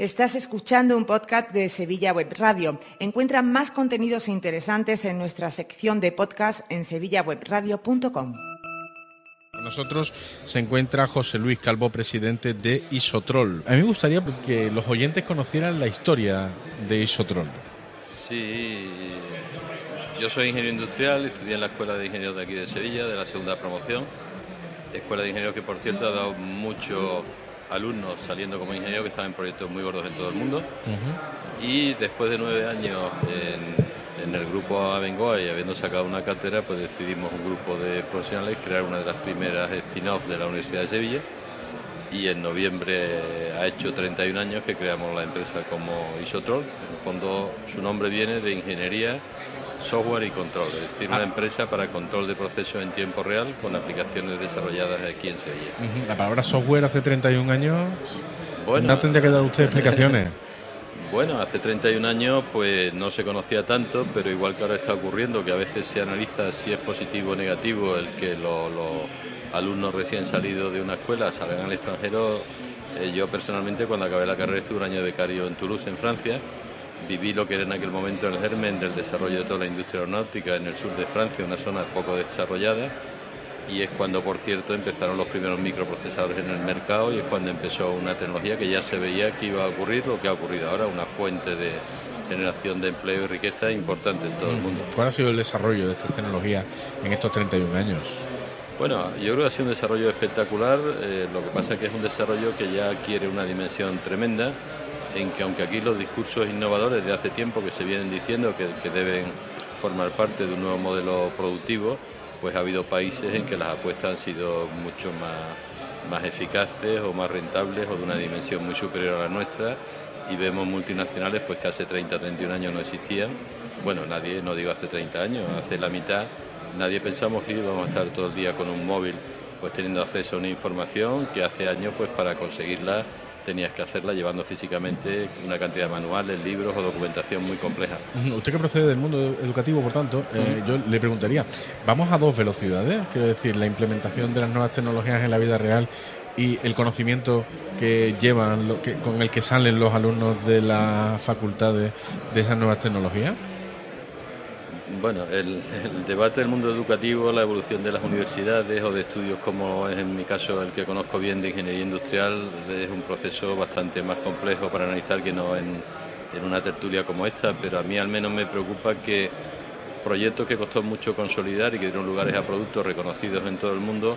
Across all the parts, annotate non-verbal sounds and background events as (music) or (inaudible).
Estás escuchando un podcast de Sevilla Web Radio. Encuentra más contenidos interesantes en nuestra sección de podcast en sevillawebradio.com. Con nosotros se encuentra José Luis Calvo, presidente de Isotrol. A mí me gustaría que los oyentes conocieran la historia de Isotrol. Sí, yo soy ingeniero industrial, estudié en la Escuela de Ingenieros de aquí de Sevilla, de la segunda promoción. Escuela de Ingenieros que, por cierto, ha dado mucho alumnos saliendo como ingeniero que están en proyectos muy gordos en todo el mundo. Y después de nueve años en, el grupo Abengoa y habiendo sacado una cátedra, pues decidimos un grupo de profesionales crear una de las primeras spin-off de la Universidad de Sevilla. Y en noviembre ha hecho 31 años que creamos la empresa como Isotrol. En el fondo su nombre viene de ingeniería software y control, es decir, una ah. empresa para control de procesos en tiempo real con aplicaciones desarrolladas aquí en Sevilla. La palabra software hace 31 años, bueno, no tendría que dar usted explicaciones. (laughs) Bueno, hace 31 años pues no se conocía tanto, pero igual que ahora está ocurriendo, que a veces se analiza si es positivo o negativo el que los, alumnos recién salidos de una escuela salgan al extranjero. Eh, yo personalmente cuando acabé la carrera estuve un año de becario en Toulouse, en Francia, viví lo que era en aquel momento el germen del desarrollo de toda la industria aeronáutica en el sur de Francia, una zona poco desarrollada, y es cuando, por cierto, empezaron los primeros microprocesadores en el mercado y es cuando empezó una tecnología que ya se veía que iba a ocurrir lo que ha ocurrido ahora, una fuente de generación de empleo y riqueza importante en todo el mundo. ¿Cuál ha sido el desarrollo de esta tecnología en estos 31 años? Bueno, yo creo que ha sido un desarrollo espectacular, eh, lo que pasa es que es un desarrollo que ya adquiere una dimensión tremenda en que aunque aquí los discursos innovadores de hace tiempo que se vienen diciendo que, deben formar parte de un nuevo modelo productivo, pues ha habido países en que las apuestas han sido mucho más, más eficaces o más rentables o de una dimensión muy superior a la nuestra y vemos multinacionales pues que hace 30, 31 años no existían. Bueno, nadie, no digo hace 30 años, hace la mitad, nadie pensamos que íbamos a estar todo el día con un móvil pues teniendo acceso a una información que hace años pues para conseguirla tenías que hacerla llevando físicamente una cantidad de manuales, libros o documentación muy compleja. Usted que procede del mundo educativo, por tanto, eh, yo le preguntaría, ¿vamos a dos velocidades? Quiero decir, la implementación de las nuevas tecnologías en la vida real y el conocimiento que llevan, lo que, con el que salen los alumnos de las facultades de esas nuevas tecnologías. Bueno, el, debate del mundo educativo, la evolución de las universidades o de estudios como es en mi caso el que conozco bien de ingeniería industrial, es un proceso bastante más complejo para analizar que no en, una tertulia como esta, pero a mí al menos me preocupa que proyectos que costó mucho consolidar y que dieron lugares a productos reconocidos en todo el mundo,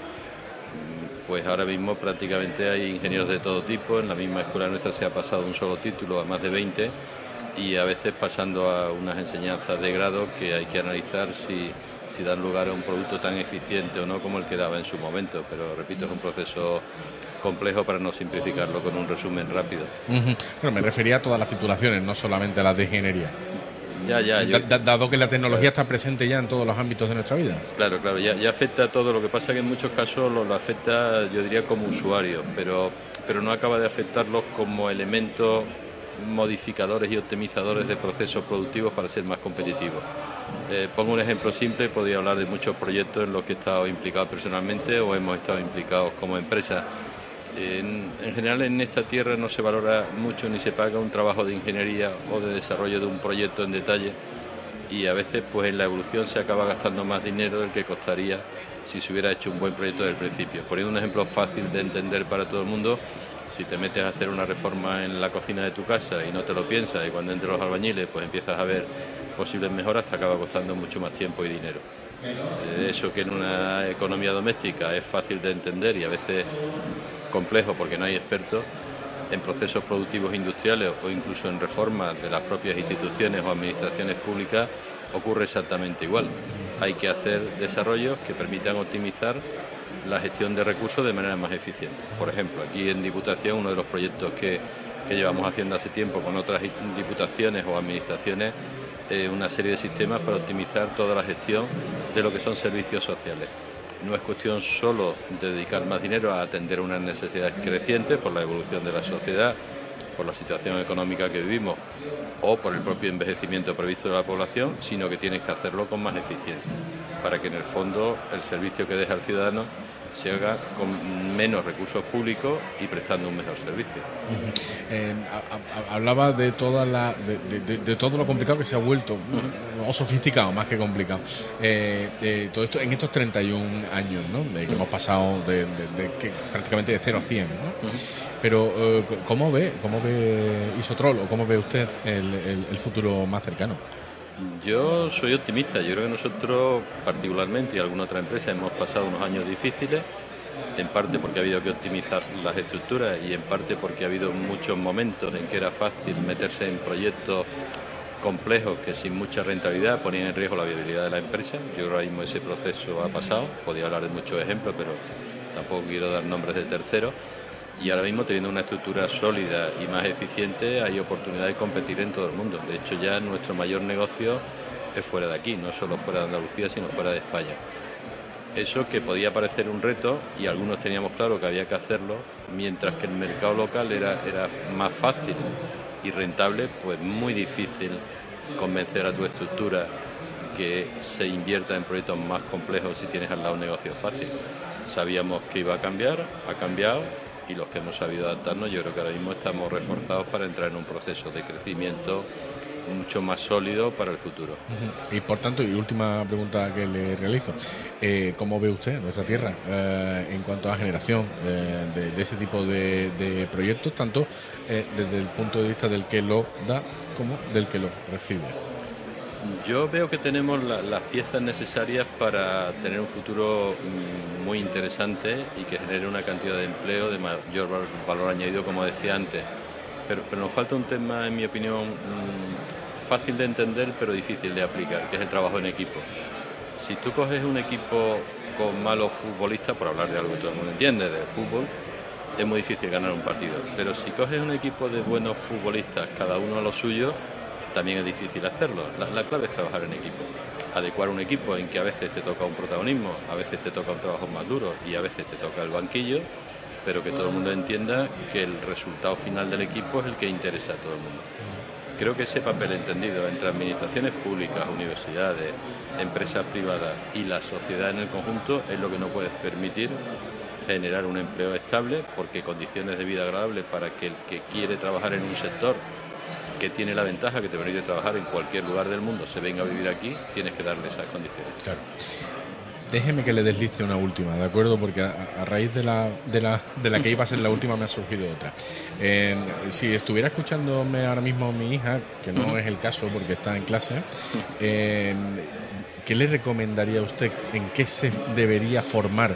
pues ahora mismo prácticamente hay ingenieros de todo tipo, en la misma escuela nuestra se ha pasado un solo título a más de 20 y a veces pasando a unas enseñanzas de grado que hay que analizar si, dan lugar a un producto tan eficiente o no como el que daba en su momento. Pero repito, es un proceso complejo para no simplificarlo con un resumen rápido. Bueno, me refería a todas las titulaciones, no solamente a las de ingeniería. Ya, ya, dado que la tecnología está presente ya en todos los ámbitos de nuestra vida. Claro, claro, ya, ya afecta a todo. Lo que pasa es que en muchos casos lo, lo afecta, yo diría, como usuario, pero, pero no acaba de afectarlos como elemento modificadores y optimizadores de procesos productivos para ser más competitivos. Eh, pongo un ejemplo simple, podría hablar de muchos proyectos en los que he estado implicado personalmente o hemos estado implicados como empresa. En, en, general en esta tierra no se valora mucho ni se paga un trabajo de ingeniería o de desarrollo de un proyecto en detalle y a veces pues en la evolución se acaba gastando más dinero del que costaría si se hubiera hecho un buen proyecto desde el principio. Poniendo un ejemplo fácil de entender para todo el mundo, si te metes a hacer una reforma en la cocina de tu casa y no te lo piensas y cuando entran los albañiles pues empiezas a ver posibles mejoras, te acaba costando mucho más tiempo y dinero. Eh, eso que en una economía doméstica es fácil de entender y a veces complejo porque no hay expertos, en procesos productivos industriales o incluso en reformas de las propias instituciones o administraciones públicas ocurre exactamente igual. Hay que hacer desarrollos que permitan optimizar la gestión de recursos de manera más eficiente. Por ejemplo, aquí en Diputación, uno de los proyectos que, llevamos haciendo hace tiempo con otras diputaciones o administraciones, es una serie de sistemas para optimizar toda la gestión de lo que son servicios sociales. No es cuestión solo de dedicar más dinero a atender unas necesidades crecientes por la evolución de la sociedad, por la situación económica que vivimos o por el propio envejecimiento previsto de la población, sino que tienes que hacerlo con más eficiencia, para que en el fondo el servicio que deja al ciudadano se haga con menos recursos públicos y prestando un mejor servicio. hablaba de toda la de, todo lo complicado que se ha vuelto o sofisticado más que complicado eh, todo esto en estos 31 años ¿no? que hemos pasado de, que prácticamente de 0 a 100 ¿no? pero eh, ¿cómo ve cómo ve Isotrol o cómo ve usted el futuro más cercano? Yo soy optimista. Yo creo que nosotros, particularmente, y alguna otra empresa, hemos pasado unos años difíciles, en parte porque ha habido que optimizar las estructuras y en parte porque ha habido muchos momentos en que era fácil meterse en proyectos complejos que sin mucha rentabilidad ponían en riesgo la viabilidad de la empresa. Yo ahora mismo ese proceso ha pasado. Podría hablar de muchos ejemplos, pero tampoco quiero dar nombres de terceros y ahora mismo teniendo una estructura sólida y más eficiente hay oportunidad de competir en todo el mundo. De hecho ya nuestro mayor negocio es fuera de aquí, no solo fuera de Andalucía, sino fuera de España. Eso que podía parecer un reto y algunos teníamos claro que había que hacerlo, mientras que el mercado local era, era más fácil y rentable, pues muy difícil convencer a tu estructura que se invierta en proyectos más complejos si tienes al lado un negocio fácil. Sabíamos que iba a cambiar, ha cambiado y los que hemos sabido adaptarnos, yo creo que ahora mismo estamos reforzados para entrar en un proceso de crecimiento mucho más sólido para el futuro. Y por tanto, y última pregunta que le realizo, eh, ¿cómo ve usted nuestra tierra eh, en cuanto a generación eh, de, ese tipo de, proyectos, tanto desde el punto de vista del que lo da como del que lo recibe? Yo veo que tenemos las piezas necesarias para tener un futuro mm, muy interesante y que genere una cantidad de empleo de mayor valor añadido, como decía antes. Pero, nos falta un tema, en mi opinión, mm, fácil de entender pero difícil de aplicar, que es el trabajo en equipo. Si tú coges un equipo con malos futbolistas, por hablar de algo que todo el mundo entiende, de fútbol, es muy difícil ganar un partido. Pero si coges un equipo de buenos futbolistas, cada uno a lo suyo, también es difícil hacerlo. La, clave es trabajar en equipo. Adecuar un equipo en que a veces te toca un protagonismo, a veces te toca un trabajo más duro y a veces te toca el banquillo, pero que todo el mundo entienda que el resultado final del equipo es el que interesa a todo el mundo. Creo que ese papel entendido entre administraciones públicas, universidades, empresas privadas y la sociedad en el conjunto es lo que no puedes permitir generar un empleo estable porque condiciones de vida agradables para que el que quiere trabajar en un sector que tiene la ventaja que te permite trabajar en cualquier lugar del mundo, se venga a vivir aquí, tienes que darle esas condiciones. Claro. Déjeme que le deslice una última, ¿de acuerdo? Porque a, raíz de la, de, la, de la que iba a ser la última me ha surgido otra. si estuviera escuchándome ahora mismo mi hija, que no es el caso porque está en clase, ¿qué le recomendaría a usted en qué se debería formar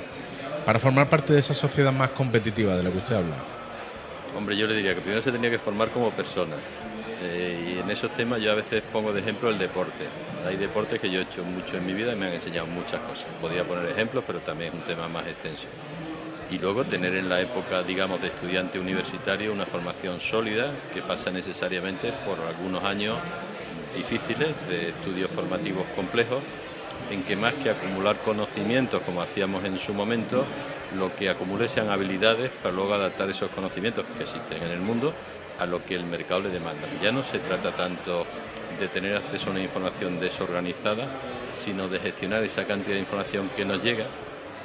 para formar parte de esa sociedad más competitiva de la que usted habla? Hombre, yo le diría que primero se tenía que formar como persona. Eh, y en esos temas yo a veces pongo de ejemplo el deporte. Hay deportes que yo he hecho mucho en mi vida y me han enseñado muchas cosas. Podría poner ejemplos, pero también es un tema más extenso. Y luego tener en la época, digamos, de estudiante universitario una formación sólida que pasa necesariamente por algunos años difíciles de estudios formativos complejos en que más que acumular conocimientos como hacíamos en su momento, lo que acumule sean habilidades para luego adaptar esos conocimientos que existen en el mundo a lo que el mercado le demanda. Ya no se trata tanto de tener acceso a una información desorganizada, sino de gestionar esa cantidad de información que nos llega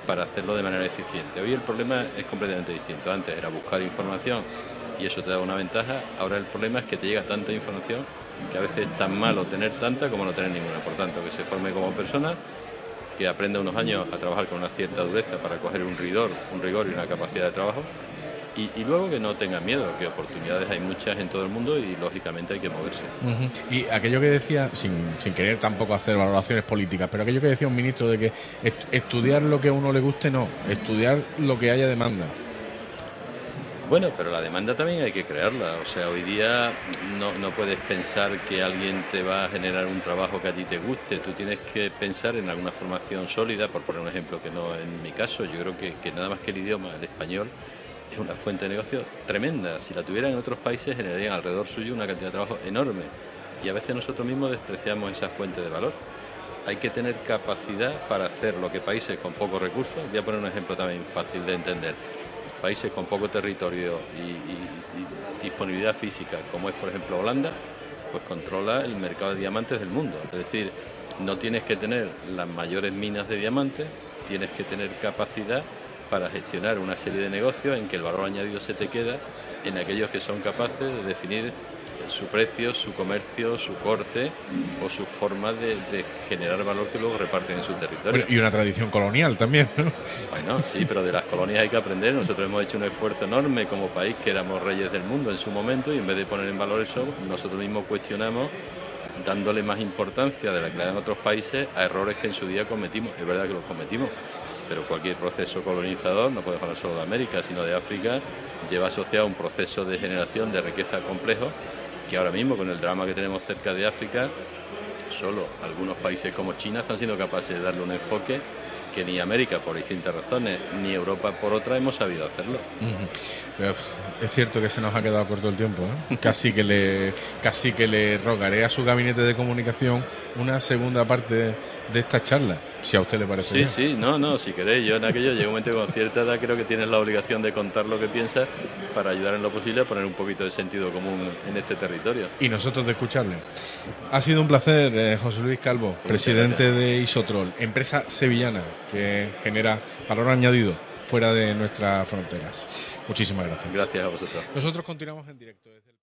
para hacerlo de manera eficiente. Hoy el problema es completamente distinto. Antes era buscar información y eso te da una ventaja. Ahora el problema es que te llega tanta información que a veces es tan malo tener tanta como no tener ninguna. Por tanto, que se forme como persona, que aprenda unos años a trabajar con una cierta dureza para coger un rigor, un rigor y una capacidad de trabajo y, luego que no tengan miedo, que oportunidades hay muchas en todo el mundo y lógicamente hay que moverse. Y aquello que decía, sin, sin querer tampoco hacer valoraciones políticas, pero aquello que decía un ministro de que estudiar lo que a uno le guste, no, estudiar lo que haya demanda. Bueno, pero la demanda también hay que crearla. O sea, hoy día no, no, puedes pensar que alguien te va a generar un trabajo que a ti te guste. Tú tienes que pensar en alguna formación sólida, por poner un ejemplo que no en mi caso. Yo creo que, que nada más que el idioma, el español, es una fuente de negocio tremenda. Si la tuvieran en otros países, generarían alrededor suyo una cantidad de trabajo enorme. Y a veces nosotros mismos despreciamos esa fuente de valor. Hay que tener capacidad para hacer lo que países con pocos recursos, voy a poner un ejemplo también fácil de entender, países con poco territorio y, disponibilidad física, como es por ejemplo Holanda, pues controla el mercado de diamantes del mundo. Es decir, no tienes que tener las mayores minas de diamantes, tienes que tener capacidad para gestionar una serie de negocios en que el valor añadido se te queda en aquellos que son capaces de definir su precio, su comercio, su corte o su forma de, generar valor que luego reparten en su territorio. y una tradición colonial también, Bueno, sí, pero de las colonias hay que aprender. Nosotros hemos hecho un esfuerzo enorme como país, que éramos reyes del mundo en su momento, y en vez de poner en valor eso, nosotros mismos cuestionamos dándole más importancia de la que le dan otros países a errores que en su día cometimos. Es verdad que los cometimos, pero cualquier proceso colonizador, no podemos hablar solo de América, sino de África, lleva asociado un proceso de generación de riqueza complejo que ahora mismo con el drama que tenemos cerca de África, solo algunos países como China están siendo capaces de darle un enfoque que ni América por distintas razones, ni Europa por otra hemos sabido hacerlo. Es cierto que se nos ha quedado corto el tiempo. ¿eh? (laughs) Casi que le casi que le rogaré a su gabinete de comunicación una segunda parte de esta charla si a usted le parece. Sí, sí, no, no, si queréis, yo en aquello llego un momento con cierta edad creo que tienes la obligación de contar lo que piensas para ayudar en lo posible a poner un poquito de sentido común en este territorio. Y nosotros de escucharle. Ha sido un placer, eh, José Luis Calvo, presidente de Isotrol, empresa sevillana que genera valor añadido fuera de nuestras fronteras. Muchísimas gracias. Gracias a vosotros. Nosotros continuamos en directo.